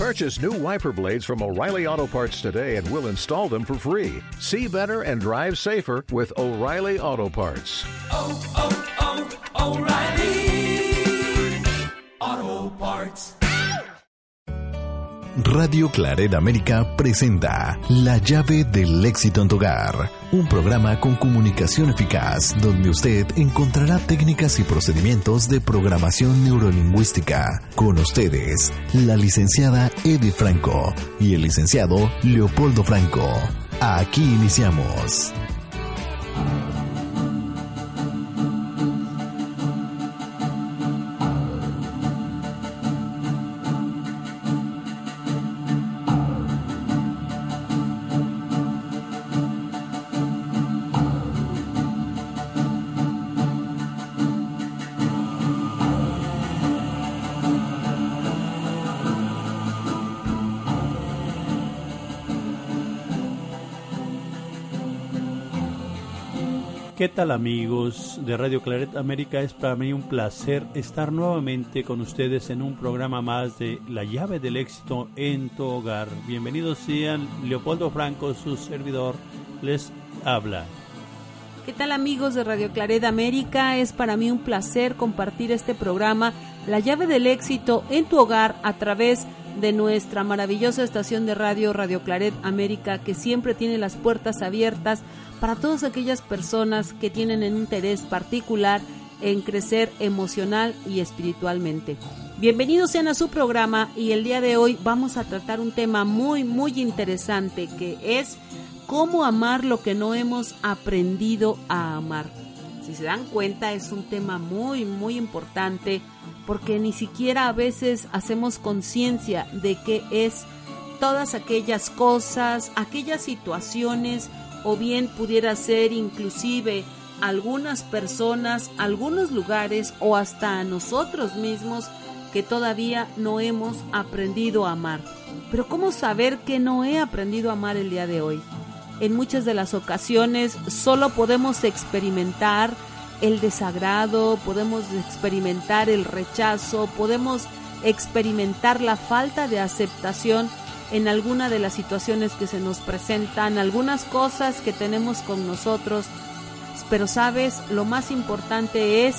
Purchase new wiper blades from O'Reilly Auto Parts today and we'll install them for free. See better and drive safer with O'Reilly Auto Parts. oh, oh, oh O'Reilly Auto Parts. Radio Claret América presenta La llave del éxito en tu hogar, un programa con comunicación eficaz donde usted encontrará técnicas y procedimientos de programación neurolingüística. Con ustedes, la licenciada Eddie Franco y el licenciado Leopoldo Franco. Aquí iniciamos. ¿Qué tal amigos de Radio Claret América? Es para mí un placer estar nuevamente con ustedes en un programa más de La llave del éxito en tu hogar. Bienvenidos sean Leopoldo Franco, su servidor, les habla. ¿Qué tal amigos de Radio Claret América? Es para mí un placer compartir este programa, La llave del éxito en tu hogar a través de nuestra maravillosa estación de radio Radio Claret América que siempre tiene las puertas abiertas para todas aquellas personas que tienen un interés particular en crecer emocional y espiritualmente. Bienvenidos sean a su programa y el día de hoy vamos a tratar un tema muy muy interesante que es cómo amar lo que no hemos aprendido a amar. Si se dan cuenta es un tema muy muy importante porque ni siquiera a veces hacemos conciencia de qué es todas aquellas cosas, aquellas situaciones o bien pudiera ser inclusive algunas personas, algunos lugares o hasta a nosotros mismos que todavía no hemos aprendido a amar. Pero ¿cómo saber que no he aprendido a amar el día de hoy? En muchas de las ocasiones solo podemos experimentar el desagrado, podemos experimentar el rechazo, podemos experimentar la falta de aceptación en alguna de las situaciones que se nos presentan, algunas cosas que tenemos con nosotros. Pero sabes, lo más importante es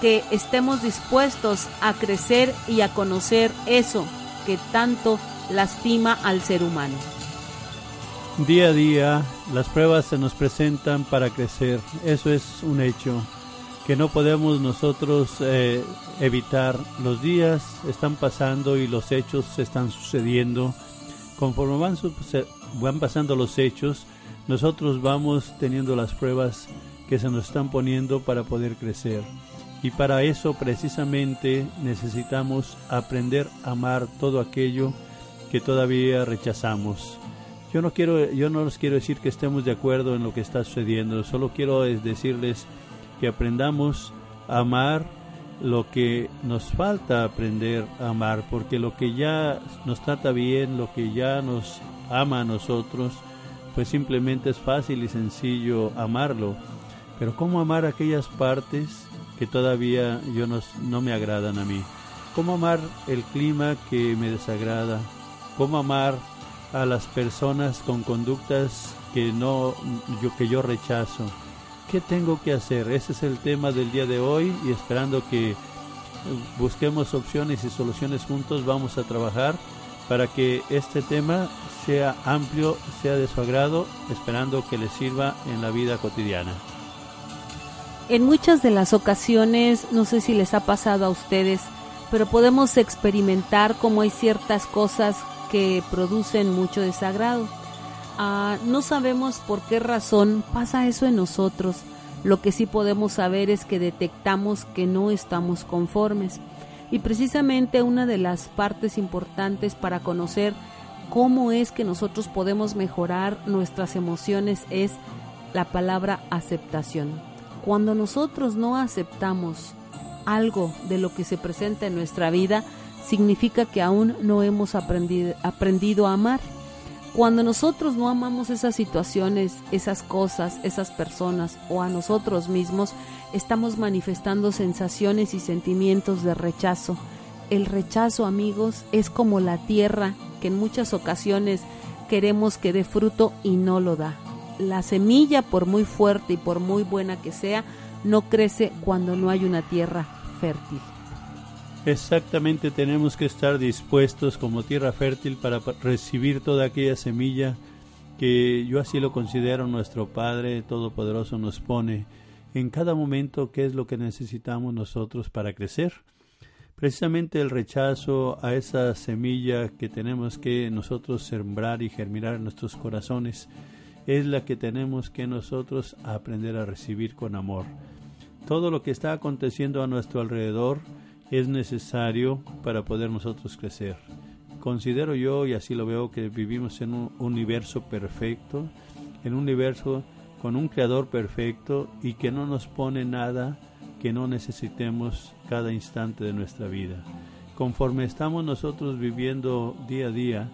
que estemos dispuestos a crecer y a conocer eso que tanto lastima al ser humano. Día a día las pruebas se nos presentan para crecer, eso es un hecho que no podemos nosotros eh, evitar. Los días están pasando y los hechos están sucediendo conforme van, van pasando los hechos, nosotros vamos teniendo las pruebas que se nos están poniendo para poder crecer. Y para eso precisamente necesitamos aprender a amar todo aquello que todavía rechazamos. Yo no quiero yo no quiero decir que estemos de acuerdo en lo que está sucediendo, solo quiero decirles que aprendamos a amar lo que nos falta aprender a amar, porque lo que ya nos trata bien, lo que ya nos ama a nosotros, pues simplemente es fácil y sencillo amarlo. Pero ¿cómo amar aquellas partes que todavía yo no, no me agradan a mí? ¿Cómo amar el clima que me desagrada? ¿Cómo amar a las personas con conductas que no que yo rechazo? ¿Qué tengo que hacer? Ese es el tema del día de hoy y esperando que busquemos opciones y soluciones juntos, vamos a trabajar para que este tema sea amplio, sea de su agrado, esperando que les sirva en la vida cotidiana. En muchas de las ocasiones, no sé si les ha pasado a ustedes, pero podemos experimentar cómo hay ciertas cosas que producen mucho desagrado Ah, no sabemos por qué razón pasa eso en nosotros. Lo que sí podemos saber es que detectamos que no estamos conformes. Y precisamente una de las partes importantes para conocer cómo es que nosotros podemos mejorar nuestras emociones es la palabra aceptación. Cuando nosotros no aceptamos algo de lo que se presenta en nuestra vida, significa que aún no hemos aprendido, aprendido a amar. Cuando nosotros no amamos esas situaciones, esas cosas, esas personas o a nosotros mismos, estamos manifestando sensaciones y sentimientos de rechazo. el rechazo, amigos, es como la tierra que en muchas ocasiones queremos que dé fruto y no lo da. La semilla, por muy fuerte y por muy buena que sea, no crece cuando no hay una tierra fértil. Exactamente, tenemos que estar dispuestos como tierra fértil para recibir toda aquella semilla que yo así lo considero nuestro Padre Todopoderoso nos pone en cada momento qué es lo que necesitamos nosotros para crecer. Precisamente el rechazo a esa semilla que tenemos que nosotros sembrar y germinar en nuestros corazones es la que tenemos que nosotros aprender a recibir con amor. Todo lo que está aconteciendo a nuestro alrededor es necesario para poder nosotros crecer. Considero yo, y así lo veo, que vivimos en un universo perfecto, en un universo con un creador perfecto y que no nos pone nada que no necesitemos cada instante de nuestra vida. Conforme estamos nosotros viviendo día a día,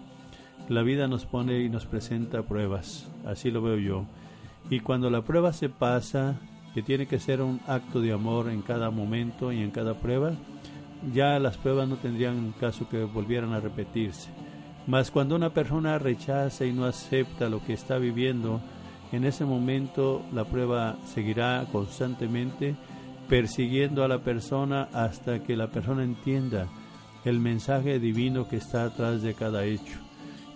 la vida nos pone y nos presenta pruebas, así lo veo yo. Y cuando la prueba se pasa, que tiene que ser un acto de amor en cada momento y en cada prueba, ya las pruebas no tendrían caso que volvieran a repetirse. Mas cuando una persona rechaza y no acepta lo que está viviendo, en ese momento la prueba seguirá constantemente persiguiendo a la persona hasta que la persona entienda el mensaje divino que está atrás de cada hecho.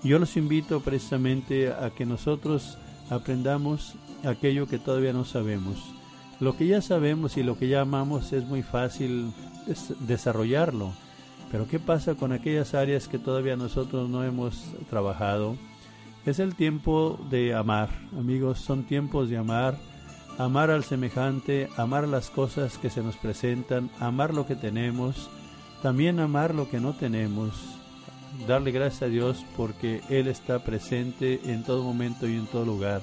Yo los invito precisamente a que nosotros aprendamos aquello que todavía no sabemos. Lo que ya sabemos y lo que ya amamos es muy fácil desarrollarlo. Pero ¿qué pasa con aquellas áreas que todavía nosotros no hemos trabajado? Es el tiempo de amar, amigos, son tiempos de amar, amar al semejante, amar las cosas que se nos presentan, amar lo que tenemos, también amar lo que no tenemos, darle gracias a Dios porque Él está presente en todo momento y en todo lugar.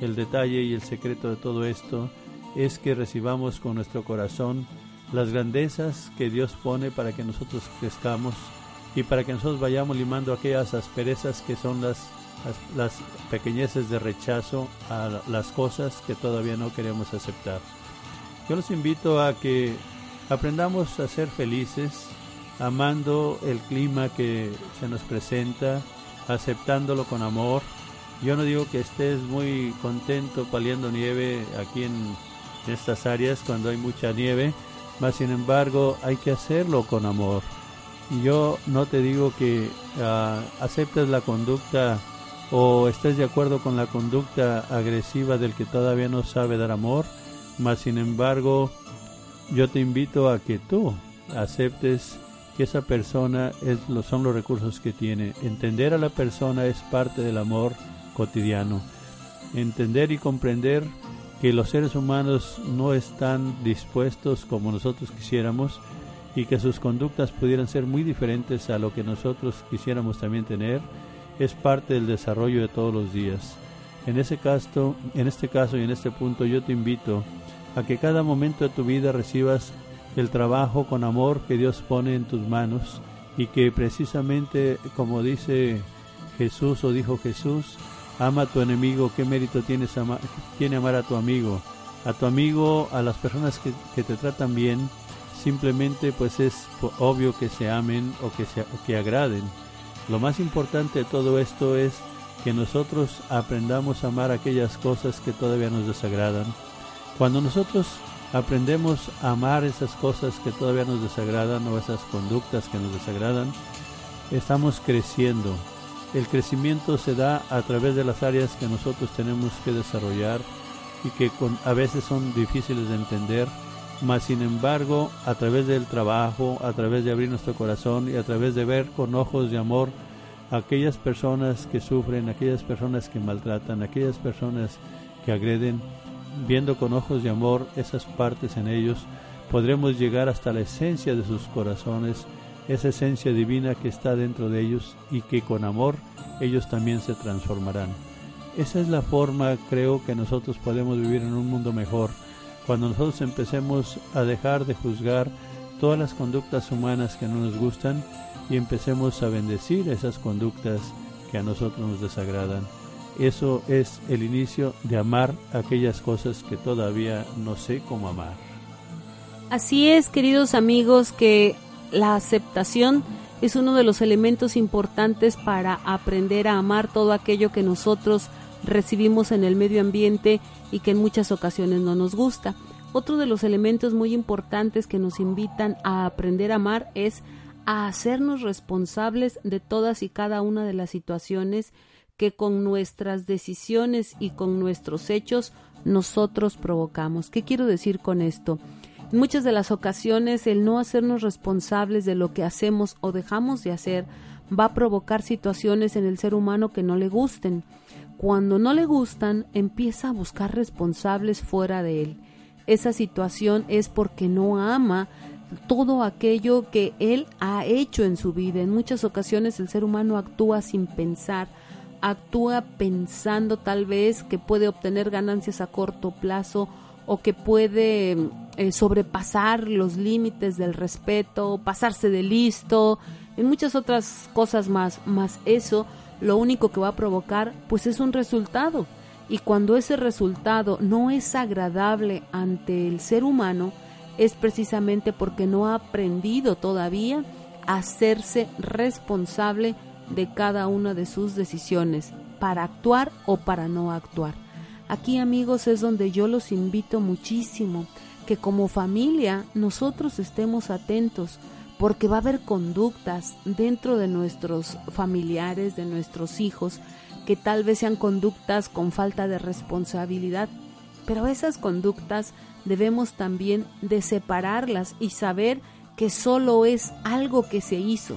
El detalle y el secreto de todo esto es que recibamos con nuestro corazón las grandezas que Dios pone para que nosotros crezcamos y para que nosotros vayamos limando aquellas asperezas que son las, las, pequeñeces de rechazo a las cosas que todavía no queremos aceptar. Yo los invito a que aprendamos a ser felices, amando el clima que se nos presenta, aceptándolo con amor. Yo no digo que estés muy contento paliando nieve aquí en estas áreas cuando hay mucha nieve, mas sin embargo hay que hacerlo con amor. Yo no te digo que uh, aceptes la conducta o estés de acuerdo con la conducta agresiva del que todavía no sabe dar amor, mas sin embargo yo te invito a que tú aceptes que esa persona es, son los recursos que tiene. Entender a la persona es parte del amor cotidiano. Entender y comprender que los seres humanos no están dispuestos como nosotros quisiéramos y que sus conductas pudieran ser muy diferentes a lo que nosotros quisiéramos también tener, es parte del desarrollo de todos los días. En ese caso, en este caso y en este punto yo te invito a que cada momento de tu vida recibas el trabajo con amor que Dios pone en tus manos y que precisamente como dice Jesús o dijo Jesús, ama a tu enemigo, ¿qué mérito tienes tiene amar a tu amigo? A tu amigo, a las personas que, te tratan bien, simplemente pues es obvio que se amen o que, se, que agraden. Lo más importante de todo esto es que nosotros aprendamos a amar aquellas cosas que todavía nos desagradan. Cuando nosotros aprendemos a amar esas cosas que todavía nos desagradan o esas conductas que nos desagradan, estamos creciendo, el crecimiento se da a través de las áreas que nosotros tenemos que desarrollar y que a veces son difíciles de entender, mas sin embargo a través del trabajo, a través de abrir nuestro corazón y a través de ver con ojos de amor a aquellas personas que sufren, aquellas personas que maltratan, aquellas personas que agreden, viendo con ojos de amor esas partes en ellos, podremos llegar hasta la esencia de sus corazones esa esencia divina que está dentro de ellos y que con amor ellos también se transformarán. Esa es la forma, creo, que nosotros podemos vivir en un mundo mejor, cuando nosotros empecemos a dejar de juzgar todas las conductas humanas que no nos gustan y empecemos a bendecir esas conductas que a nosotros nos desagradan. Eso es el inicio de amar aquellas cosas que todavía no sé cómo amar. Así es, queridos amigos, que la aceptación es uno de los elementos importantes para aprender a amar todo aquello que nosotros recibimos en el medio ambiente y que en muchas ocasiones no nos gusta. Otro de los elementos muy importantes que nos invitan a aprender a amar es a hacernos responsables de todas y cada una de las situaciones que con nuestras decisiones y con nuestros hechos nosotros provocamos. ¿Qué quiero decir con esto? Muchas de las ocasiones el no hacernos responsables de lo que hacemos o dejamos de hacer va a provocar situaciones en el ser humano que no le gusten. Cuando no le gustan, empieza a buscar responsables fuera de él. Esa situación es porque no ama todo aquello que él ha hecho en su vida. En muchas ocasiones el ser humano actúa sin pensar, actúa pensando tal vez que puede obtener ganancias a corto plazo o que puede eh, sobrepasar los límites del respeto, pasarse de listo, en muchas otras cosas más, más eso lo único que va a provocar pues es un resultado y cuando ese resultado no es agradable ante el ser humano es precisamente porque no ha aprendido todavía a hacerse responsable de cada una de sus decisiones para actuar o para no actuar. Aquí amigos es donde yo los invito muchísimo que como familia nosotros estemos atentos porque va a haber conductas dentro de nuestros familiares, de nuestros hijos, que tal vez sean conductas con falta de responsabilidad, pero esas conductas debemos también de separarlas y saber que solo es algo que se hizo,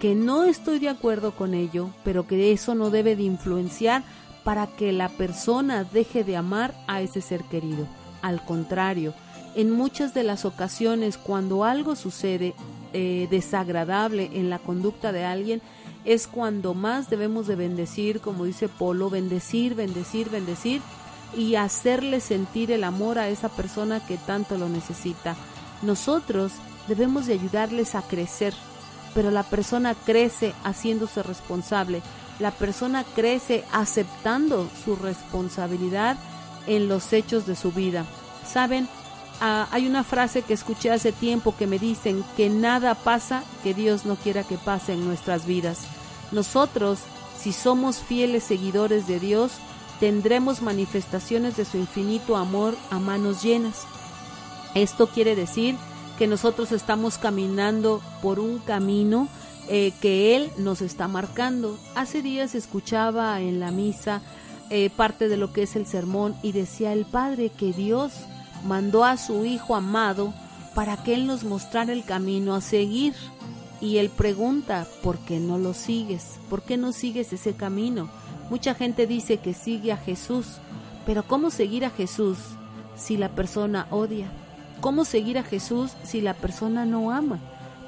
que no estoy de acuerdo con ello, pero que eso no debe de influenciar para que la persona deje de amar a ese ser querido. Al contrario, en muchas de las ocasiones cuando algo sucede eh, desagradable en la conducta de alguien, es cuando más debemos de bendecir, como dice Polo, bendecir, bendecir, bendecir y hacerle sentir el amor a esa persona que tanto lo necesita. Nosotros debemos de ayudarles a crecer, pero la persona crece haciéndose responsable la persona crece aceptando su responsabilidad en los hechos de su vida. Saben, ah, hay una frase que escuché hace tiempo que me dicen que nada pasa que Dios no quiera que pase en nuestras vidas. Nosotros, si somos fieles seguidores de Dios, tendremos manifestaciones de su infinito amor a manos llenas. Esto quiere decir que nosotros estamos caminando por un camino eh, que Él nos está marcando. Hace días escuchaba en la misa eh, parte de lo que es el sermón y decía el Padre que Dios mandó a su Hijo amado para que Él nos mostrara el camino a seguir. Y Él pregunta, ¿por qué no lo sigues? ¿Por qué no sigues ese camino? Mucha gente dice que sigue a Jesús, pero ¿cómo seguir a Jesús si la persona odia? ¿Cómo seguir a Jesús si la persona no ama?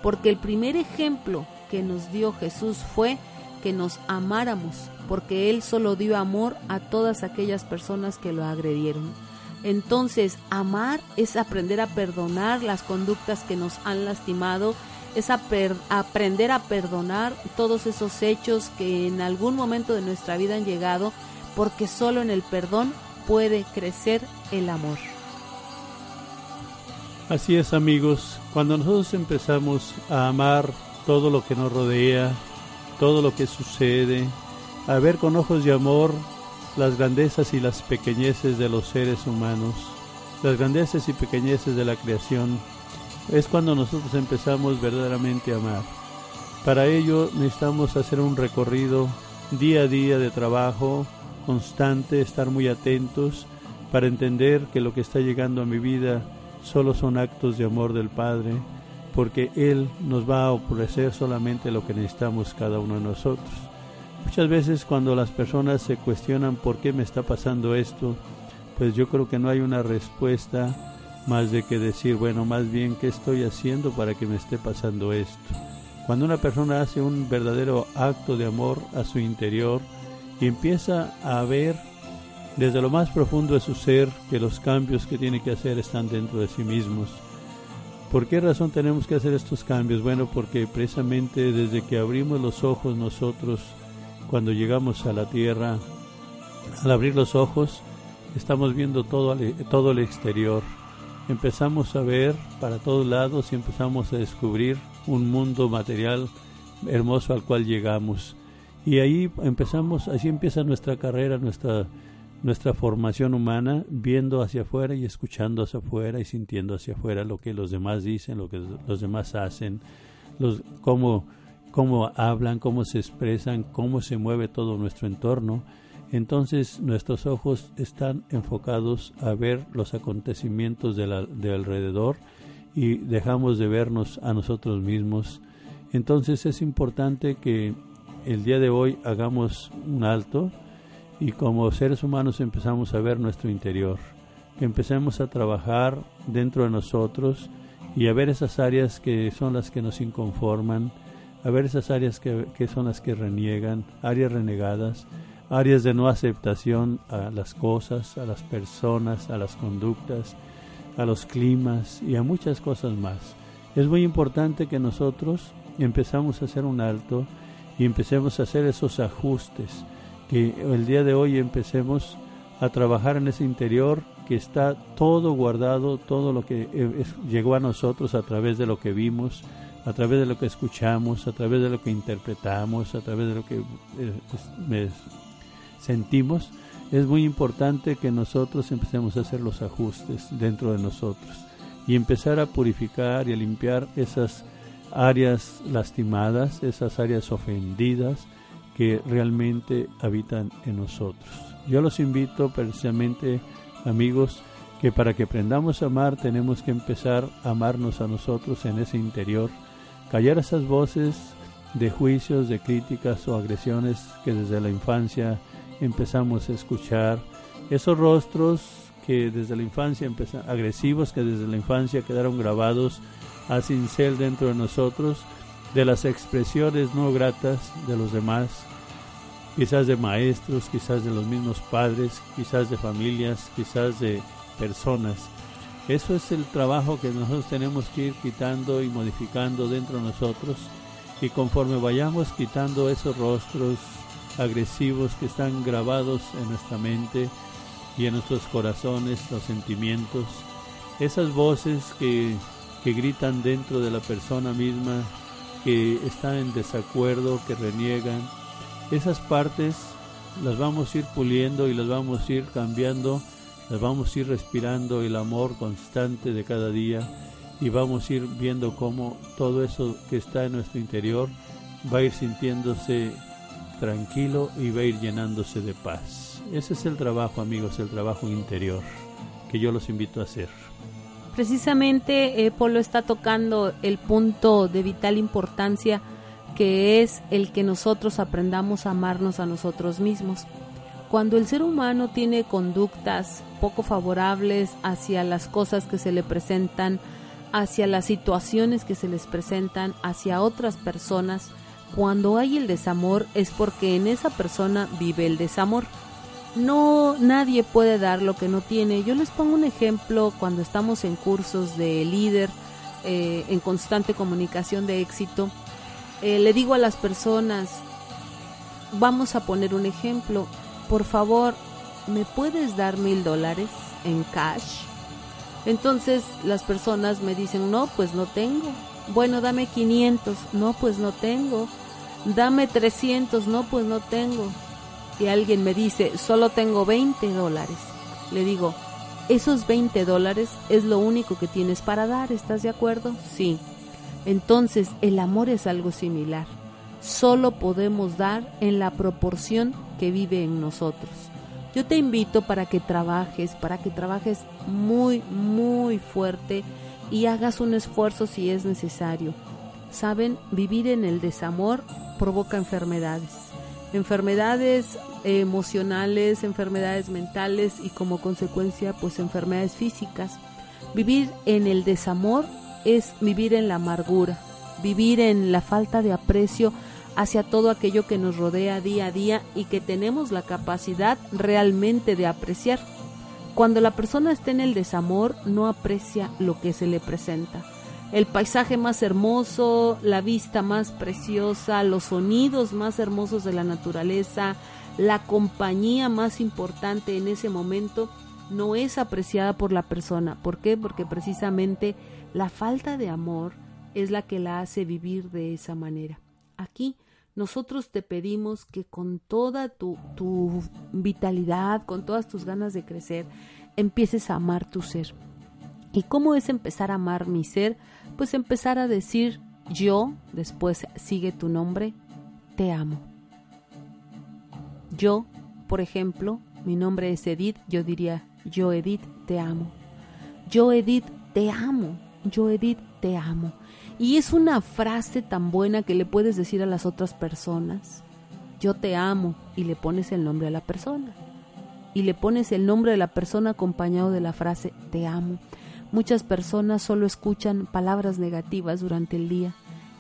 Porque el primer ejemplo que nos dio Jesús fue que nos amáramos, porque Él solo dio amor a todas aquellas personas que lo agredieron. Entonces, amar es aprender a perdonar las conductas que nos han lastimado, es aprender a perdonar todos esos hechos que en algún momento de nuestra vida han llegado, porque solo en el perdón puede crecer el amor. Así es amigos, cuando nosotros empezamos a amar todo lo que nos rodea, todo lo que sucede, a ver con ojos de amor las grandezas y las pequeñeces de los seres humanos, las grandezas y pequeñeces de la creación, es cuando nosotros empezamos verdaderamente a amar. Para ello necesitamos hacer un recorrido día a día de trabajo constante, estar muy atentos para entender que lo que está llegando a mi vida solo son actos de amor del Padre, porque Él nos va a ofrecer solamente lo que necesitamos cada uno de nosotros. Muchas veces cuando las personas se cuestionan por qué me está pasando esto, pues yo creo que no hay una respuesta más de que decir, bueno, más bien qué estoy haciendo para que me esté pasando esto. Cuando una persona hace un verdadero acto de amor a su interior y empieza a ver desde lo más profundo de su ser que los cambios que tiene que hacer están dentro de sí mismos, ¿Por qué razón tenemos que hacer estos cambios? Bueno, porque precisamente desde que abrimos los ojos nosotros, cuando llegamos a la tierra, al abrir los ojos, estamos viendo todo, todo el exterior. Empezamos a ver para todos lados y empezamos a descubrir un mundo material hermoso al cual llegamos. Y ahí empezamos, así empieza nuestra carrera, nuestra nuestra formación humana viendo hacia afuera y escuchando hacia afuera y sintiendo hacia afuera lo que los demás dicen, lo que los demás hacen, los, cómo, cómo hablan, cómo se expresan, cómo se mueve todo nuestro entorno. Entonces nuestros ojos están enfocados a ver los acontecimientos de, alrededor y dejamos de vernos a nosotros mismos. Entonces es importante que el día de hoy hagamos un alto, y como seres humanos empezamos a ver nuestro interior, que empecemos a trabajar dentro de nosotros y a ver esas áreas que son las que nos inconforman, a ver esas áreas que, que son las que reniegan, áreas renegadas, áreas de no aceptación a las cosas, a las personas, a las conductas, a los climas y a muchas cosas más. Es muy importante que nosotros empezamos a hacer un alto y empecemos a hacer esos ajustes que el día de hoy empecemos a trabajar en ese interior que está todo guardado, todo lo que eh, llegó a nosotros a través de lo que vimos, a través de lo que escuchamos, a través de lo que interpretamos, a través de lo que eh, sentimos. Es muy importante que nosotros empecemos a hacer los ajustes dentro de nosotros y empezar a purificar y a limpiar esas áreas lastimadas, esas áreas ofendidas, que realmente habitan en nosotros. Yo los invito precisamente, amigos, que para que aprendamos a amar tenemos que empezar a amarnos a nosotros en ese interior, callar esas voces de juicios, de críticas o agresiones que desde la infancia empezamos a escuchar, esos rostros que desde la infancia agresivos que desde la infancia quedaron grabados a cincel dentro de nosotros de las expresiones no gratas de los demás, quizás de maestros, quizás de los mismos padres, quizás de familias, quizás de personas. Eso es el trabajo que nosotros tenemos que ir quitando y modificando dentro de nosotros y conforme vayamos quitando esos rostros agresivos que están grabados en nuestra mente y en nuestros corazones, los sentimientos, esas voces que, que gritan dentro de la persona misma que están en desacuerdo, que reniegan. Esas partes las vamos a ir puliendo y las vamos a ir cambiando, vamos a ir respirando el amor constante de cada día y vamos a ir viendo cómo todo eso que está en nuestro interior va a ir sintiéndose tranquilo y va a ir llenándose de paz. Ese es el trabajo, amigos, el trabajo interior que yo los invito a hacer. Precisamente eh, Polo está tocando el punto de vital importancia que es el que nosotros aprendamos a amarnos a nosotros mismos. Cuando el ser humano tiene conductas poco favorables hacia las cosas que se le presentan, hacia las situaciones que se les presentan, hacia otras personas, cuando hay el desamor es porque en esa persona vive el desamor no nadie puede dar lo que no tiene. Yo les pongo un ejemplo cuando estamos en cursos de líder, eh, en constante comunicación de éxito. Eh, le digo a las personas, vamos a poner un ejemplo, por favor, ¿me puedes dar mil dólares en cash? Entonces las personas me dicen, no, pues no tengo. Bueno, dame 500, no, pues no tengo. Dame 300, no, pues no tengo y alguien me dice, solo tengo 20 dólares, le digo, esos 20 dólares es lo único que tienes para dar, ¿estás de acuerdo? Sí. Entonces, el amor es algo similar. Solo podemos dar en la proporción que vive en nosotros. Yo te invito para que trabajes, para que trabajes muy, muy fuerte y hagas un esfuerzo si es necesario. Saben, vivir en el desamor provoca enfermedades enfermedades emocionales, enfermedades mentales y como consecuencia pues enfermedades físicas. Vivir en el desamor es vivir en la amargura, vivir en la falta de aprecio hacia todo aquello que nos rodea día a día y que tenemos la capacidad realmente de apreciar. Cuando la persona está en el desamor no aprecia lo que se le presenta el paisaje más hermoso, la vista más preciosa, los sonidos más hermosos de la naturaleza, la compañía más importante en ese momento no es apreciada por la persona. ¿Por qué? Porque precisamente la falta de amor es la que la hace vivir de esa manera. Aquí nosotros te pedimos que con toda tu, tu vitalidad, con todas tus ganas de crecer, empieces a amar tu ser. ¿Y cómo es empezar a amar mi ser? Pues empezar a decir yo, después sigue tu nombre, te amo. Yo, por ejemplo, mi nombre es Edith, yo diría yo Edith, te amo. Yo Edith, te amo. Yo Edith, te amo. Y es una frase tan buena que le puedes decir a las otras personas. Yo te amo y le pones el nombre a la persona. Y le pones el nombre de la persona acompañado de la frase te amo. Muchas personas solo escuchan palabras negativas durante el día.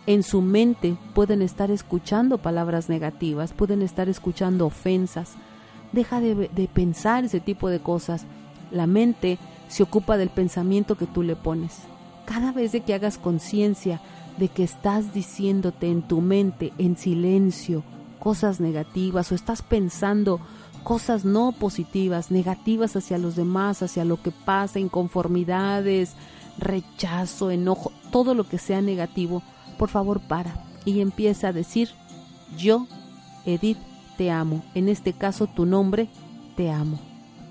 En su mente pueden estar escuchando palabras negativas, pueden estar escuchando ofensas. Deja de, de pensar ese tipo de cosas. La mente se ocupa del pensamiento que tú le pones cada vez de que hagas conciencia de que estás diciéndote en tu mente, en silencio, cosas negativas o estás pensando cosas no positivas, negativas hacia los demás, hacia lo que pasa, inconformidades, rechazo, enojo, todo lo que sea negativo, por favor para y empieza a decir, yo, Edith, te amo. En este caso, tu nombre, te amo.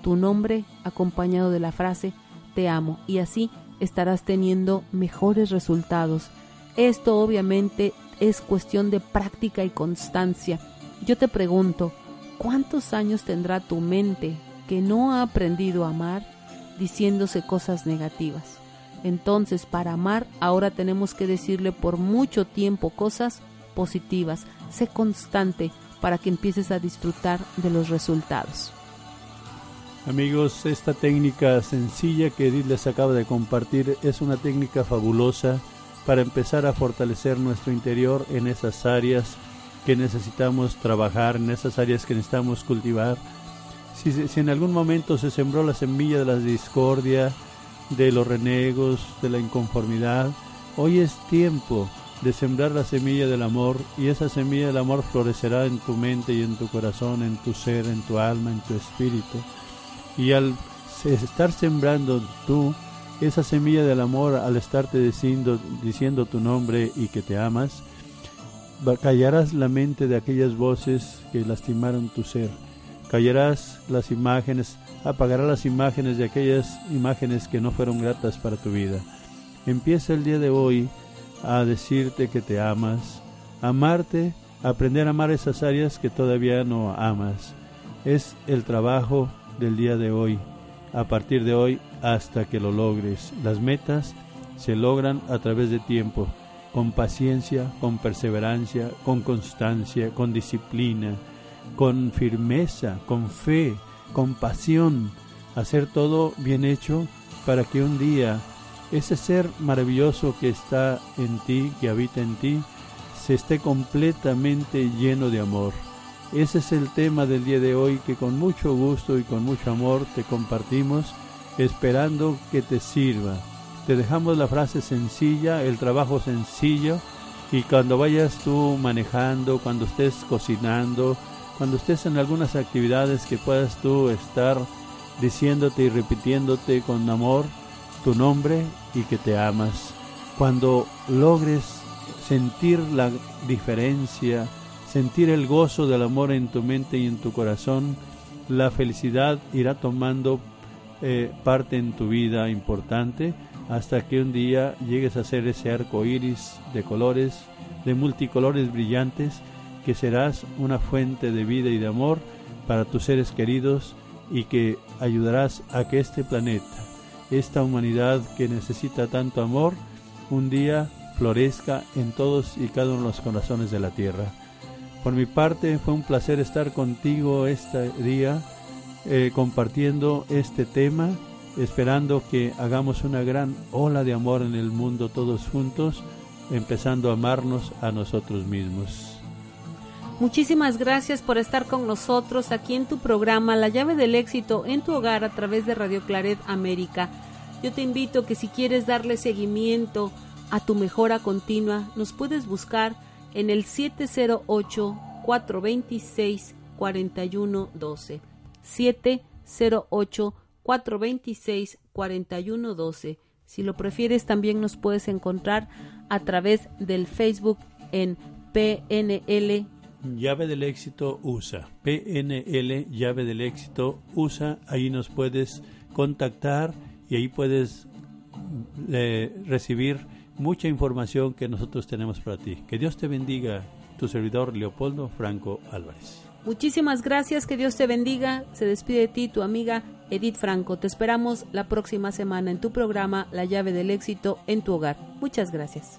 Tu nombre acompañado de la frase, te amo. Y así estarás teniendo mejores resultados. Esto obviamente es cuestión de práctica y constancia. Yo te pregunto, ¿cuántos años tendrá tu mente que no ha aprendido a amar diciéndose cosas negativas? Entonces, para amar, ahora tenemos que decirle por mucho tiempo cosas positivas. Sé constante para que empieces a disfrutar de los resultados. Amigos, esta técnica sencilla que Edith les acaba de compartir es una técnica fabulosa para empezar a fortalecer nuestro interior en esas áreas que necesitamos trabajar, en esas áreas que necesitamos cultivar. Si, en algún momento se sembró la semilla de la discordia, de los renegos, de la inconformidad, hoy es tiempo de sembrar la semilla del amor y esa semilla del amor florecerá en tu mente y en tu corazón, en tu ser, en tu alma, en tu espíritu. Y al estar sembrando tú esa semilla del amor, al estarte diciendo, tu nombre y que te amas, callarás la mente de aquellas voces que lastimaron tu ser. Callarás las imágenes, apagarás las imágenes de aquellas imágenes que no fueron gratas para tu vida. Empieza el día de hoy a decirte que te amas, amarte, aprender a amar esas áreas que todavía no amas. Es el trabajo del día de hoy, a partir de hoy hasta que lo logres. Las metas se logran a través de tiempo, con paciencia, con perseverancia, con constancia, con disciplina, con firmeza, con fe, con pasión, hacer todo bien hecho para que un día ese ser maravilloso que está en ti, que habita en ti, se esté completamente lleno de amor. Ese es el tema del día de hoy que con mucho gusto y con mucho amor te compartimos, esperando que te sirva. Te dejamos la frase sencilla, el trabajo sencillo, y cuando vayas tú manejando, cuando estés cocinando, cuando estés en algunas actividades que puedas tú estar diciéndote y repitiéndote con amor tu nombre y que te amas. Cuando logres sentir la diferencia, sentir el gozo del amor en tu mente y en tu corazón, la felicidad irá tomando eh, parte en tu vida importante hasta que un día llegues a ser ese arco iris de colores, de multicolores brillantes, que serás una fuente de vida y de amor para tus seres queridos y que ayudarás a que este planeta, esta humanidad que necesita tanto amor, un día florezca en todos y cada uno de los corazones de la tierra. Por mi parte fue un placer estar contigo este día eh, compartiendo este tema, esperando que hagamos una gran ola de amor en el mundo todos juntos, empezando a amarnos a nosotros mismos. Muchísimas gracias por estar con nosotros aquí en tu programa La llave del éxito en tu hogar a través de Radio Claret América. Yo te invito que si quieres darle seguimiento a tu mejora continua, nos puedes buscar en el 708-426-4112. 708-426-4112. Si lo prefieres, también nos puedes encontrar a través del Facebook en PNL Llave del éxito USA. PNL Llave del éxito USA. Ahí nos puedes contactar y ahí puedes eh, recibir mucha información que nosotros tenemos para ti. Que Dios te bendiga, tu servidor Leopoldo Franco Álvarez. Muchísimas gracias, que Dios te bendiga. Se despide de ti tu amiga Edith Franco. Te esperamos la próxima semana en tu programa La llave del éxito en tu hogar. Muchas gracias.